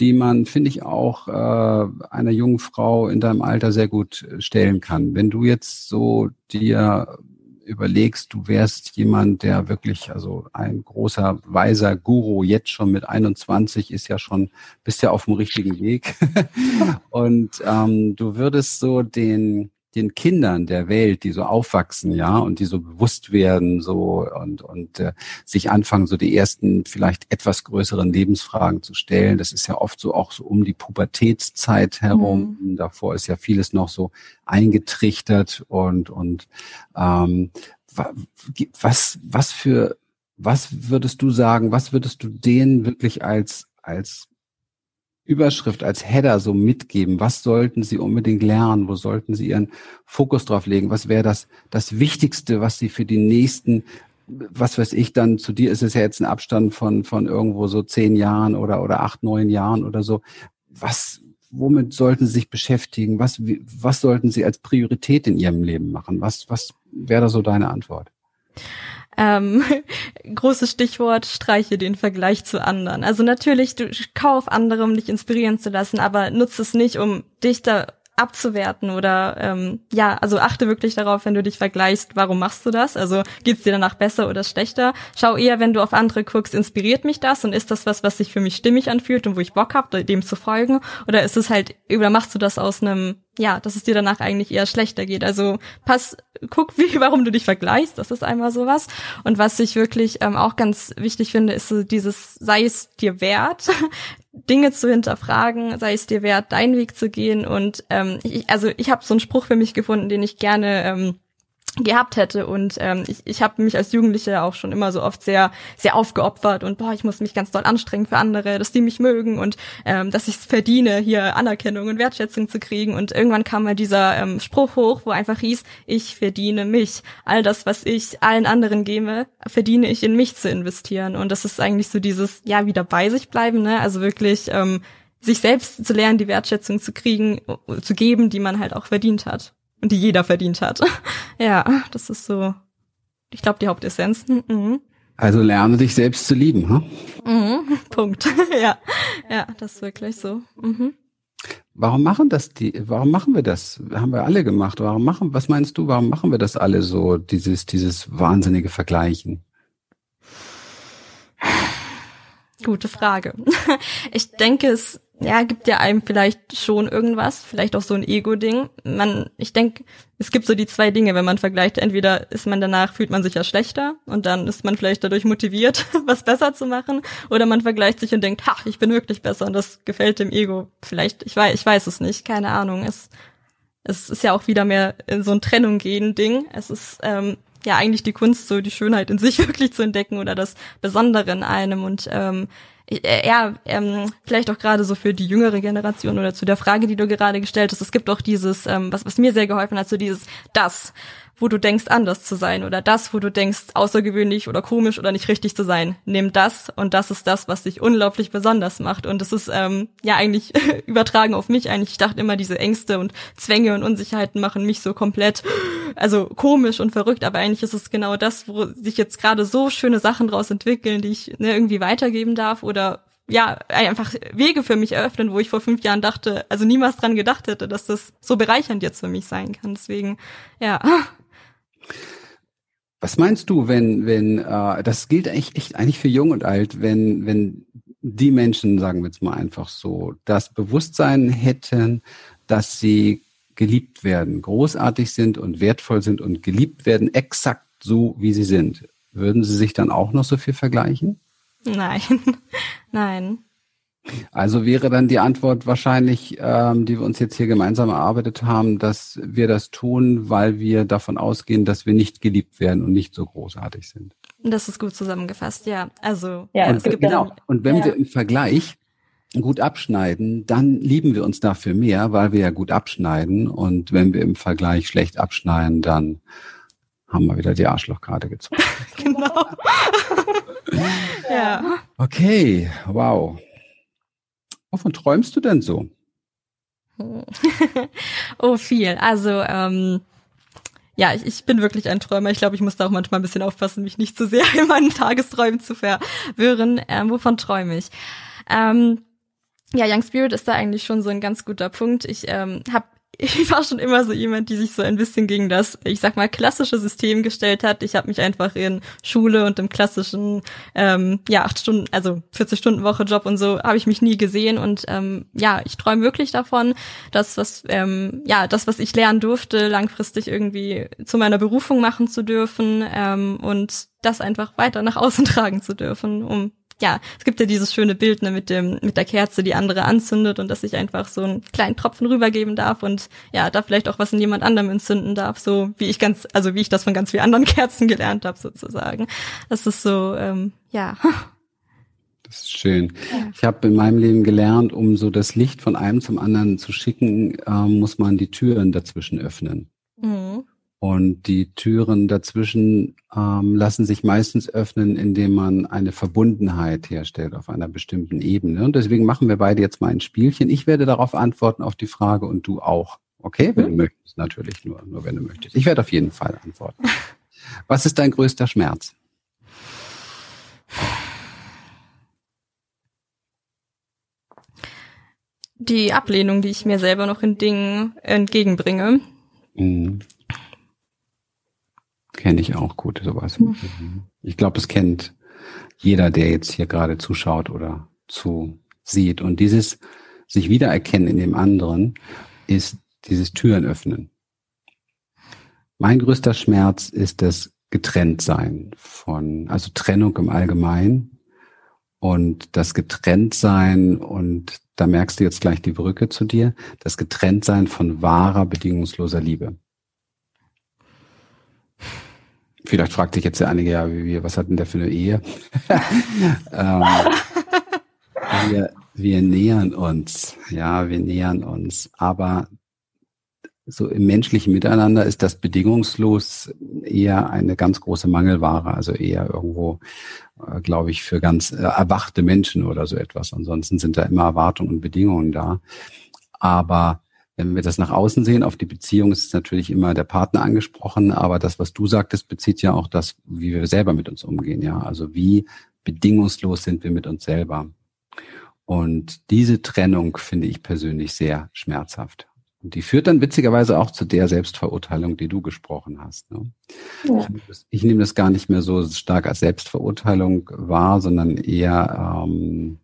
die man, finde ich, auch äh, einer jungen Frau in deinem Alter sehr gut stellen kann. Wenn du jetzt so dir überlegst, du wärst jemand, der wirklich, also ein großer, weiser Guru, jetzt schon mit 21 ist ja schon, bist ja auf dem richtigen Weg. und ähm, du würdest so den, den Kindern der Welt, die so aufwachsen, ja, und die so bewusst werden, so und und äh, sich anfangen, so die ersten vielleicht etwas größeren Lebensfragen zu stellen. Das ist ja oft so auch so um die Pubertätszeit herum. Mhm. Davor ist ja vieles noch so eingetrichtert und und ähm, was was für was würdest du sagen? Was würdest du denen wirklich als als Überschrift, als Header so mitgeben? Was sollten Sie unbedingt lernen? Wo sollten Sie Ihren Fokus drauf legen? Was wäre das, das Wichtigste, was Sie für die nächsten, was weiß ich, dann zu dir ist es ja jetzt ein Abstand von, von irgendwo so zehn Jahren oder, oder acht, neun Jahren oder so. Was, womit sollten Sie sich beschäftigen? Was, was sollten Sie als Priorität in Ihrem Leben machen? Was, was wäre da so deine Antwort? Ähm, großes Stichwort, streiche den Vergleich zu anderen. Also natürlich, du kauf andere, um dich inspirieren zu lassen, aber nutze es nicht, um dich da abzuwerten oder ähm, ja, also achte wirklich darauf, wenn du dich vergleichst, warum machst du das? Also geht's dir danach besser oder schlechter? Schau eher, wenn du auf andere guckst, inspiriert mich das und ist das was, was sich für mich stimmig anfühlt und wo ich Bock habe, dem zu folgen? Oder ist es halt, oder machst du das aus einem ja, dass es dir danach eigentlich eher schlechter geht. Also pass, guck, wie, warum du dich vergleichst. Das ist einmal sowas. Und was ich wirklich ähm, auch ganz wichtig finde, ist so dieses, sei es dir wert, Dinge zu hinterfragen, sei es dir wert, deinen Weg zu gehen. Und ähm, ich, also ich habe so einen Spruch für mich gefunden, den ich gerne ähm, gehabt hätte. Und ähm, ich, ich habe mich als Jugendliche auch schon immer so oft sehr sehr aufgeopfert und boah ich muss mich ganz doll anstrengen für andere dass die mich mögen und ähm, dass ich es verdiene hier Anerkennung und Wertschätzung zu kriegen. Und irgendwann kam mal dieser ähm, Spruch hoch wo einfach hieß ich verdiene mich. All das was ich allen anderen gebe verdiene ich in mich zu investieren. Und das ist eigentlich so dieses ja wieder bei sich bleiben ne? Also wirklich ähm, sich selbst zu lernen die Wertschätzung zu kriegen zu geben die man halt auch verdient hat und die jeder verdient hat. ja, das ist so, ich glaube, die Hauptessenz. Mhm. Also lerne dich selbst zu lieben, hm? Mhm. Punkt. ja, ja, das ist wirklich so. Mhm. Warum machen das die? Warum machen wir das? Haben wir alle gemacht. Warum machen? Was meinst du? Warum machen wir das alle so? Dieses dieses wahnsinnige Vergleichen. Gute Frage. Ich denke, es ja, gibt ja einem vielleicht schon irgendwas, vielleicht auch so ein Ego-Ding. Man, ich denke, es gibt so die zwei Dinge, wenn man vergleicht. Entweder ist man danach, fühlt man sich ja schlechter und dann ist man vielleicht dadurch motiviert, was besser zu machen, oder man vergleicht sich und denkt, ha, ich bin wirklich besser und das gefällt dem Ego. Vielleicht, ich weiß, ich weiß es nicht, keine Ahnung. Es, es ist ja auch wieder mehr in so ein Trennung gehen Ding. Es ist ähm, ja eigentlich die Kunst, so die Schönheit in sich wirklich zu entdecken oder das Besondere in einem. Und ähm, äh, ja, ähm, vielleicht auch gerade so für die jüngere Generation oder zu der Frage, die du gerade gestellt hast, es gibt auch dieses, ähm, was, was mir sehr geholfen hat, so dieses das wo du denkst, anders zu sein oder das, wo du denkst, außergewöhnlich oder komisch oder nicht richtig zu sein. Nimm das und das ist das, was dich unglaublich besonders macht. Und es ist ähm, ja eigentlich übertragen auf mich eigentlich. Ich dachte immer, diese Ängste und Zwänge und Unsicherheiten machen mich so komplett, also komisch und verrückt. Aber eigentlich ist es genau das, wo sich jetzt gerade so schöne Sachen draus entwickeln, die ich ne, irgendwie weitergeben darf oder ja, einfach Wege für mich eröffnen, wo ich vor fünf Jahren dachte, also niemals dran gedacht hätte, dass das so bereichernd jetzt für mich sein kann. Deswegen, ja. Was meinst du, wenn, wenn, äh, das gilt echt, echt eigentlich für jung und alt, wenn, wenn die Menschen, sagen wir jetzt mal einfach so, das Bewusstsein hätten, dass sie geliebt werden, großartig sind und wertvoll sind und geliebt werden, exakt so, wie sie sind. würden Sie sich dann auch noch so viel vergleichen? Nein, nein. Also wäre dann die Antwort wahrscheinlich, ähm, die wir uns jetzt hier gemeinsam erarbeitet haben, dass wir das tun, weil wir davon ausgehen, dass wir nicht geliebt werden und nicht so großartig sind. Das ist gut zusammengefasst, ja. Also ja, und, genau. Und wenn ja. wir im Vergleich gut abschneiden, dann lieben wir uns dafür mehr, weil wir ja gut abschneiden. Und wenn wir im Vergleich schlecht abschneiden, dann haben wir wieder die Arschlochkarte gezogen. genau. ja. Okay, wow. Wovon träumst du denn so? oh, viel. Also, ähm, ja, ich, ich bin wirklich ein Träumer. Ich glaube, ich muss da auch manchmal ein bisschen aufpassen, mich nicht zu sehr in meinen Tagesträumen zu verwirren. Ähm, wovon träume ich? Ähm, ja, Young Spirit ist da eigentlich schon so ein ganz guter Punkt. Ich ähm, habe ich war schon immer so jemand, die sich so ein bisschen gegen das, ich sag mal, klassische System gestellt hat. Ich habe mich einfach in Schule und im klassischen, ähm, ja, acht Stunden, also 40 Stunden Woche Job und so, habe ich mich nie gesehen. Und ähm, ja, ich träume wirklich davon, dass was, ähm, ja, das, was ich lernen durfte, langfristig irgendwie zu meiner Berufung machen zu dürfen ähm, und das einfach weiter nach außen tragen zu dürfen, um ja, es gibt ja dieses schöne Bild ne, mit dem mit der Kerze, die andere anzündet und dass ich einfach so einen kleinen Tropfen rübergeben darf und ja, da vielleicht auch was in jemand anderem entzünden darf, so wie ich ganz, also wie ich das von ganz vielen anderen Kerzen gelernt habe sozusagen. Das ist so, ähm, ja. Das ist schön. Ja. Ich habe in meinem Leben gelernt, um so das Licht von einem zum anderen zu schicken, äh, muss man die Türen dazwischen öffnen. Mhm. Und die Türen dazwischen ähm, lassen sich meistens öffnen, indem man eine Verbundenheit herstellt auf einer bestimmten Ebene. Und deswegen machen wir beide jetzt mal ein Spielchen. Ich werde darauf antworten auf die Frage und du auch. Okay, wenn du mhm. möchtest, natürlich nur, nur wenn du möchtest. Ich werde auf jeden Fall antworten. Was ist dein größter Schmerz? Die Ablehnung, die ich mir selber noch in Dingen entgegenbringe. Mhm. Kenne ich auch gut, sowas. Mhm. Ich glaube, es kennt jeder, der jetzt hier gerade zuschaut oder zu sieht. Und dieses sich wiedererkennen in dem anderen ist dieses Türen öffnen. Mein größter Schmerz ist das Getrenntsein von, also Trennung im Allgemeinen und das Getrenntsein und da merkst du jetzt gleich die Brücke zu dir, das Getrenntsein von wahrer, bedingungsloser Liebe. Vielleicht fragt sich jetzt der einige, ja, wie, was hat denn der für eine Ehe? ähm, wir, wir nähern uns, ja, wir nähern uns. Aber so im menschlichen Miteinander ist das bedingungslos eher eine ganz große Mangelware, also eher irgendwo, äh, glaube ich, für ganz äh, erwachte Menschen oder so etwas. Ansonsten sind da immer Erwartungen und Bedingungen da. Aber wenn wir das nach außen sehen, auf die Beziehung ist natürlich immer der Partner angesprochen, aber das, was du sagtest, bezieht ja auch das, wie wir selber mit uns umgehen, ja. Also wie bedingungslos sind wir mit uns selber. Und diese Trennung finde ich persönlich sehr schmerzhaft. Und die führt dann witzigerweise auch zu der Selbstverurteilung, die du gesprochen hast. Ne? Ja. Ich, nehme das, ich, nehme das, gar nicht mehr so stark als Selbstverurteilung wahr, sondern eher ähm,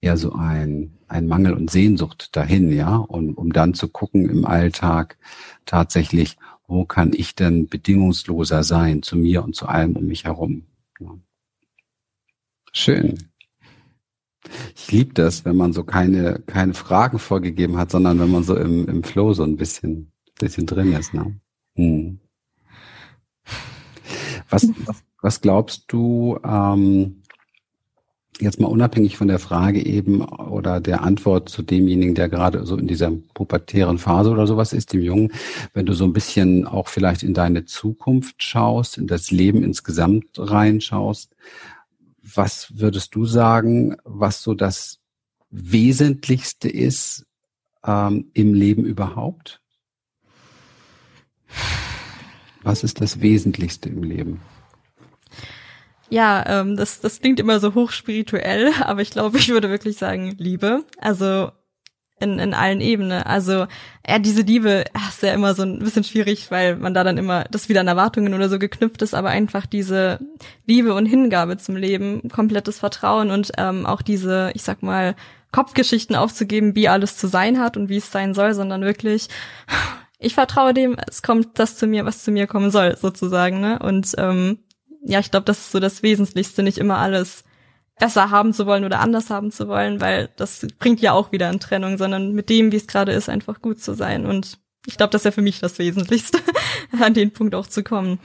eher so ein, ein Mangel und Sehnsucht dahin, ja, und um dann zu gucken im Alltag tatsächlich, wo kann ich denn bedingungsloser sein zu mir und zu allem um mich herum. Ja. Schön. Ich liebe das, wenn man so keine, keine Fragen vorgegeben hat, sondern wenn man so im, im Flow so ein bisschen, bisschen drin ist. Ne? Hm. Was, was, was glaubst du, ähm, jetzt mal unabhängig von der Frage eben oder der Antwort zu demjenigen, der gerade so in dieser pubertären Phase oder sowas ist, dem Jungen, wenn du so ein bisschen auch vielleicht in deine Zukunft schaust, in das Leben insgesamt reinschaust, was würdest du sagen, was so das Wesentlichste ist ähm, im Leben überhaupt? Was ist das Wesentlichste im Leben? Ja, ähm, das, das klingt immer so hochspirituell, aber ich glaube, ich würde wirklich sagen Liebe. Also in, in allen Ebenen. Also ja, diese Liebe ach, ist ja immer so ein bisschen schwierig, weil man da dann immer das wieder an Erwartungen oder so geknüpft ist, aber einfach diese Liebe und Hingabe zum Leben, komplettes Vertrauen und ähm, auch diese, ich sag mal, Kopfgeschichten aufzugeben, wie alles zu sein hat und wie es sein soll, sondern wirklich, ich vertraue dem, es kommt das zu mir, was zu mir kommen soll, sozusagen, ne? Und ähm, ja, ich glaube, das ist so das Wesentlichste, nicht immer alles besser haben zu wollen oder anders haben zu wollen, weil das bringt ja auch wieder in Trennung, sondern mit dem, wie es gerade ist, einfach gut zu sein. Und ich glaube, das ist ja für mich das Wesentlichste, an den Punkt auch zu kommen.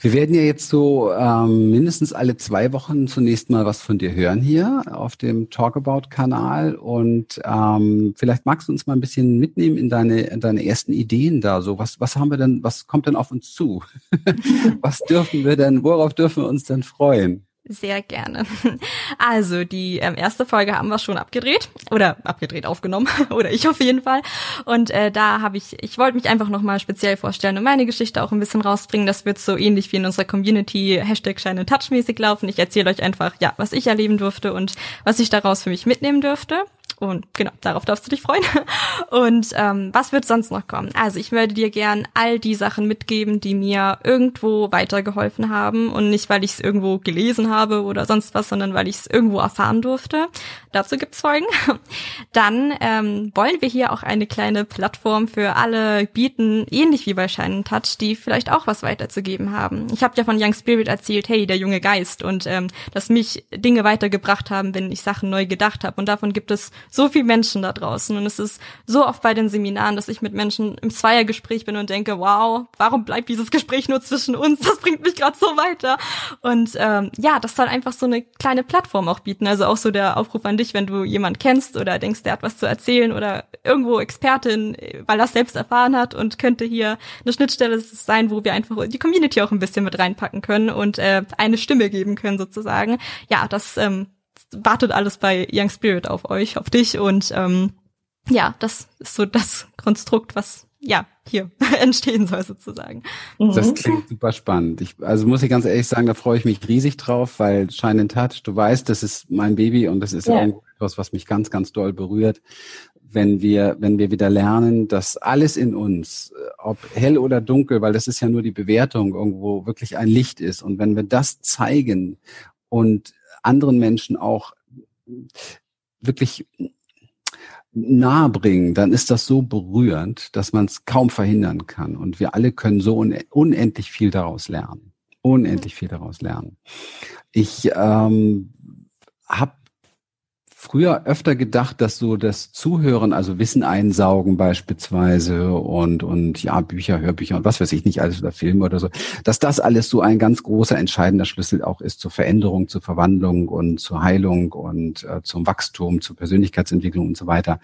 Wir werden ja jetzt so ähm, mindestens alle zwei Wochen zunächst mal was von dir hören hier auf dem Talkabout-Kanal und ähm, vielleicht magst du uns mal ein bisschen mitnehmen in deine, in deine ersten Ideen da. So was, was haben wir denn, was kommt denn auf uns zu? was dürfen wir denn, worauf dürfen wir uns denn freuen? Sehr gerne. Also die ähm, erste Folge haben wir schon abgedreht oder abgedreht aufgenommen oder ich auf jeden Fall. Und äh, da habe ich, ich wollte mich einfach nochmal speziell vorstellen und meine Geschichte auch ein bisschen rausbringen. Das wird so ähnlich wie in unserer Community Hashtag Shine Touch mäßig laufen. Ich erzähle euch einfach, ja, was ich erleben durfte und was ich daraus für mich mitnehmen dürfte. Und genau, darauf darfst du dich freuen. Und ähm, was wird sonst noch kommen? Also ich würde dir gern all die Sachen mitgeben, die mir irgendwo weitergeholfen haben. Und nicht, weil ich es irgendwo gelesen habe oder sonst was, sondern weil ich es irgendwo erfahren durfte. Dazu gibt's Folgen. Dann ähm, wollen wir hier auch eine kleine Plattform für alle bieten, ähnlich wie bei Shine Touch, die vielleicht auch was weiterzugeben haben. Ich habe ja von Young Spirit erzählt, hey, der junge Geist. Und ähm, dass mich Dinge weitergebracht haben, wenn ich Sachen neu gedacht habe. Und davon gibt es so viel Menschen da draußen. Und es ist so oft bei den Seminaren, dass ich mit Menschen im Zweiergespräch bin und denke, wow, warum bleibt dieses Gespräch nur zwischen uns? Das bringt mich gerade so weiter. Und ähm, ja, das soll einfach so eine kleine Plattform auch bieten. Also auch so der Aufruf an dich, wenn du jemand kennst oder denkst, der hat was zu erzählen oder irgendwo Expertin, weil das selbst erfahren hat und könnte hier eine Schnittstelle sein, wo wir einfach die Community auch ein bisschen mit reinpacken können und äh, eine Stimme geben können sozusagen. Ja, das ähm, wartet alles bei Young Spirit auf euch, auf dich und ähm, ja, das ist so das Konstrukt, was ja hier entstehen soll sozusagen. Das mhm. klingt super spannend. Ich, also muss ich ganz ehrlich sagen, da freue ich mich riesig drauf, weil Shine in Touch, du weißt, das ist mein Baby und das ist ja. etwas, was mich ganz, ganz doll berührt. Wenn wir, wenn wir wieder lernen, dass alles in uns, ob hell oder dunkel, weil das ist ja nur die Bewertung irgendwo wirklich ein Licht ist. Und wenn wir das zeigen und anderen Menschen auch wirklich nahe bringen, dann ist das so berührend, dass man es kaum verhindern kann. Und wir alle können so unendlich viel daraus lernen. Unendlich viel daraus lernen. Ich ähm, habe früher öfter gedacht, dass so das Zuhören, also Wissen einsaugen beispielsweise und, und ja, Bücher, Hörbücher und was weiß ich nicht alles oder Filme oder so, dass das alles so ein ganz großer, entscheidender Schlüssel auch ist zur Veränderung, zur Verwandlung und zur Heilung und äh, zum Wachstum, zur Persönlichkeitsentwicklung und so weiter.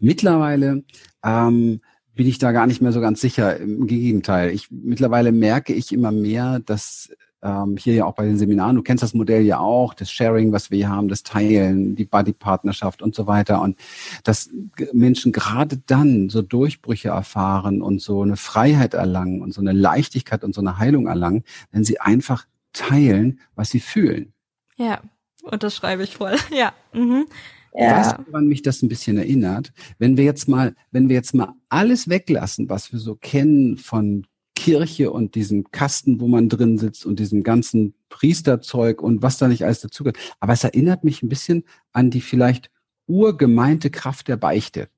Mittlerweile ähm, bin ich da gar nicht mehr so ganz sicher. Im Gegenteil, ich mittlerweile merke ich immer mehr, dass ähm, hier ja auch bei den Seminaren, du kennst das Modell ja auch, das Sharing, was wir hier haben, das Teilen, die Buddy-Partnerschaft und so weiter. Und dass Menschen gerade dann so Durchbrüche erfahren und so eine Freiheit erlangen und so eine Leichtigkeit und so eine Heilung erlangen, wenn sie einfach teilen, was sie fühlen. Ja, und das schreibe ich voll. Ja. Mhm. Ja. Weißt du, woran mich das ein bisschen erinnert? Wenn wir jetzt mal, wenn wir jetzt mal alles weglassen, was wir so kennen von Kirche und diesem Kasten, wo man drin sitzt und diesem ganzen Priesterzeug und was da nicht alles dazugehört. Aber es erinnert mich ein bisschen an die vielleicht urgemeinte Kraft der Beichte,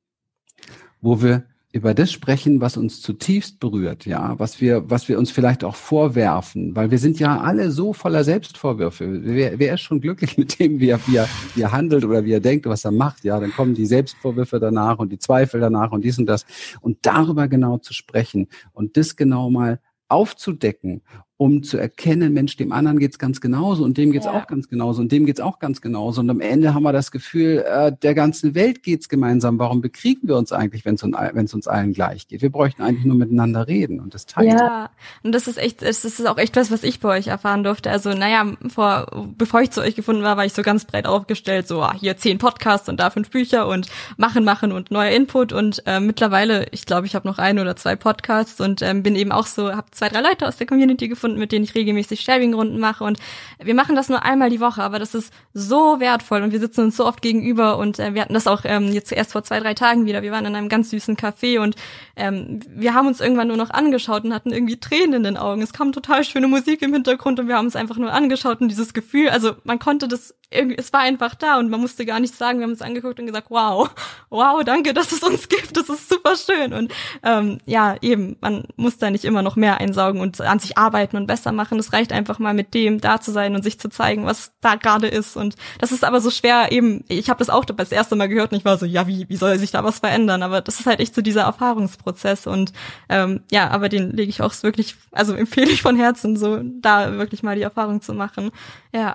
wo wir über das sprechen, was uns zutiefst berührt, ja, was wir, was wir uns vielleicht auch vorwerfen, weil wir sind ja alle so voller Selbstvorwürfe. Wer, wer ist schon glücklich mit dem, wie er, wie, er, wie er handelt oder wie er denkt, was er macht, ja, dann kommen die Selbstvorwürfe danach und die Zweifel danach und dies und das. Und darüber genau zu sprechen und das genau mal aufzudecken um zu erkennen, Mensch, dem anderen geht's ganz genauso und dem geht's ja. auch ganz genauso und dem geht's auch ganz genauso. Und am Ende haben wir das Gefühl, äh, der ganzen Welt geht's gemeinsam. Warum bekriegen wir uns eigentlich, wenn es uns, uns allen gleich geht? Wir bräuchten eigentlich nur miteinander reden und das teilen. Ja, und das ist echt, das ist auch echt was, was ich bei euch erfahren durfte. Also, naja, vor, bevor ich zu euch gefunden war, war ich so ganz breit aufgestellt, so ah, hier zehn Podcasts und da fünf Bücher und machen, machen und neuer Input. Und äh, mittlerweile, ich glaube, ich habe noch ein oder zwei Podcasts und ähm, bin eben auch so, habe zwei, drei Leute aus der Community gefunden gefunden, mit denen ich regelmäßig Sharing-Runden mache. Und wir machen das nur einmal die Woche, aber das ist so wertvoll und wir sitzen uns so oft gegenüber und äh, wir hatten das auch ähm, jetzt erst vor zwei, drei Tagen wieder. Wir waren in einem ganz süßen Café und ähm, wir haben uns irgendwann nur noch angeschaut und hatten irgendwie Tränen in den Augen. Es kam total schöne Musik im Hintergrund und wir haben uns einfach nur angeschaut und dieses Gefühl, also man konnte das irgendwie, es war einfach da und man musste gar nichts sagen. Wir haben uns angeguckt und gesagt, wow, wow, danke, dass es uns gibt. Das ist super schön. Und ähm, ja, eben, man muss da nicht immer noch mehr einsaugen und an sich arbeiten und besser machen. Es reicht einfach mal mit dem da zu sein und sich zu zeigen, was da gerade ist. Und das ist aber so schwer eben, ich habe das auch das erste Mal gehört und ich war so, ja, wie, wie soll sich da was verändern? Aber das ist halt echt so dieser Erfahrungsprozess. Und ähm, ja, aber den lege ich auch wirklich, also empfehle ich von Herzen, so da wirklich mal die Erfahrung zu machen. Ja.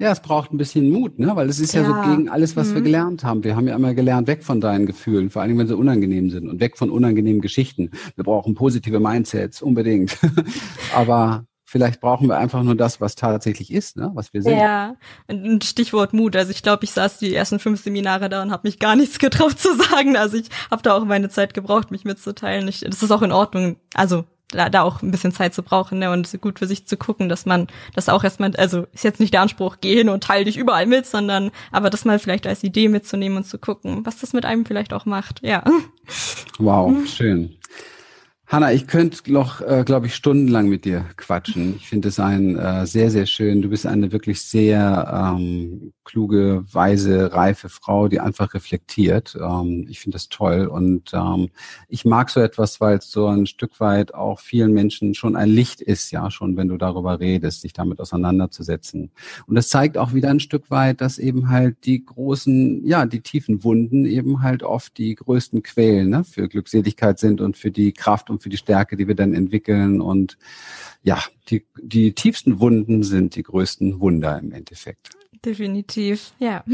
Ja, es braucht ein bisschen Mut, ne? Weil es ist ja, ja so gegen alles, was mhm. wir gelernt haben. Wir haben ja immer gelernt, weg von deinen Gefühlen, vor allem wenn sie unangenehm sind und weg von unangenehmen Geschichten. Wir brauchen positive Mindsets, unbedingt. Aber vielleicht brauchen wir einfach nur das, was tatsächlich ist, ne? was wir sehen. Ja, ein Stichwort Mut. Also ich glaube, ich saß die ersten fünf Seminare da und habe mich gar nichts getraut zu sagen. Also ich habe da auch meine Zeit gebraucht, mich mitzuteilen. Ich, das ist auch in Ordnung. Also da, auch ein bisschen Zeit zu brauchen ne? und gut für sich zu gucken, dass man das auch erstmal, also ist jetzt nicht der Anspruch, geh hin und teile dich überall mit, sondern aber das mal vielleicht als Idee mitzunehmen und zu gucken, was das mit einem vielleicht auch macht. Ja. Wow, schön. Hanna, ich könnte noch, äh, glaube ich, stundenlang mit dir quatschen. Ich finde es ein äh, sehr, sehr schön. Du bist eine wirklich sehr ähm, kluge, weise, reife Frau, die einfach reflektiert. Ähm, ich finde das toll und ähm, ich mag so etwas, weil es so ein Stück weit auch vielen Menschen schon ein Licht ist, ja, schon wenn du darüber redest, sich damit auseinanderzusetzen. Und das zeigt auch wieder ein Stück weit, dass eben halt die großen, ja, die tiefen Wunden eben halt oft die größten Quellen ne, für Glückseligkeit sind und für die Kraft und für die Stärke, die wir dann entwickeln und ja, die, die tiefsten Wunden sind die größten Wunder im Endeffekt. Definitiv, ja.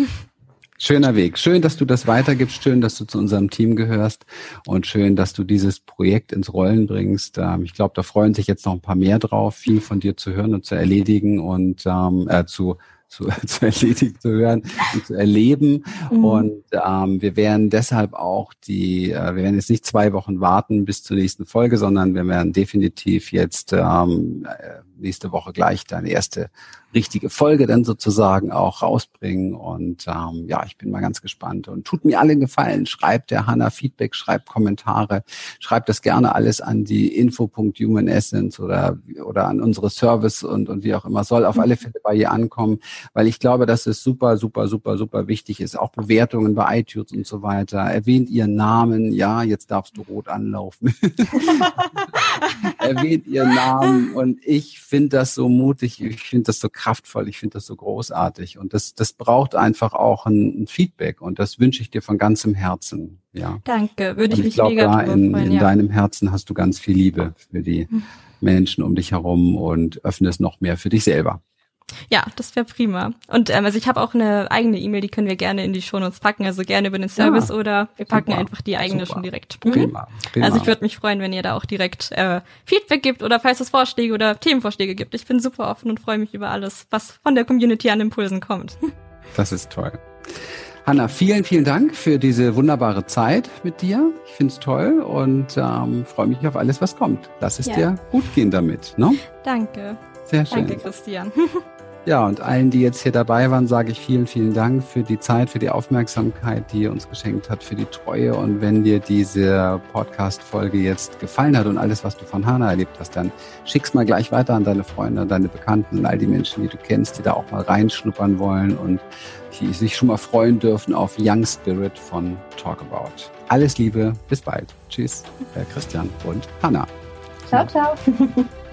Schöner Weg. Schön, dass du das weitergibst. Schön, dass du zu unserem Team gehörst. Und schön, dass du dieses Projekt ins Rollen bringst. Ähm, ich glaube, da freuen sich jetzt noch ein paar mehr drauf, viel von dir zu hören und zu erledigen und ähm, äh, zu zu, zu erledigen, zu hören und zu erleben. Mhm. Und ähm, wir werden deshalb auch die, äh, wir werden jetzt nicht zwei Wochen warten bis zur nächsten Folge, sondern wir werden definitiv jetzt ähm, äh, nächste Woche gleich deine erste richtige Folge dann sozusagen auch rausbringen. Und ähm, ja, ich bin mal ganz gespannt. Und tut mir allen Gefallen. Schreibt der Hanna Feedback, schreibt Kommentare, schreibt das gerne alles an die info.humanessence oder, oder an unsere Service und, und wie auch immer. Soll auf alle Fälle bei ihr ankommen, weil ich glaube, dass es super, super, super, super wichtig ist. Auch Bewertungen bei iTunes und so weiter. Erwähnt ihren Namen. Ja, jetzt darfst du rot anlaufen. Erwähnt ihren Namen. Und ich finde das so mutig. Ich finde das so kraftvoll, ich finde das so großartig. Und das, das braucht einfach auch ein, ein Feedback und das wünsche ich dir von ganzem Herzen. Ja. Danke, würde ich, ich mich glaub, mega da in, freuen, in ja. deinem Herzen hast du ganz viel Liebe für die hm. Menschen um dich herum und öffnest noch mehr für dich selber. Ja, das wäre prima. Und ähm, also ich habe auch eine eigene E-Mail, die können wir gerne in die Shownotes packen, also gerne über den Service ja, oder wir packen super, einfach die eigene super. schon direkt. Mhm. Prima, prima. Also ich würde mich freuen, wenn ihr da auch direkt äh, Feedback gibt oder falls es Vorschläge oder Themenvorschläge gibt. Ich bin super offen und freue mich über alles, was von der Community an Impulsen kommt. Das ist toll. Hanna, vielen, vielen Dank für diese wunderbare Zeit mit dir. Ich finde es toll und ähm, freue mich auf alles, was kommt. Lass es ja. dir gut gehen damit. Ne? Danke. Sehr schön. Danke, Christian. Ja, und allen, die jetzt hier dabei waren, sage ich vielen, vielen Dank für die Zeit, für die Aufmerksamkeit, die ihr uns geschenkt hat, für die Treue. Und wenn dir diese Podcast-Folge jetzt gefallen hat und alles, was du von Hana erlebt hast, dann schick's mal gleich weiter an deine Freunde, deine Bekannten und all die Menschen, die du kennst, die da auch mal reinschnuppern wollen und die sich schon mal freuen dürfen auf Young Spirit von Talkabout. Alles Liebe, bis bald. Tschüss, Christian und Hanna. Ciao, ciao.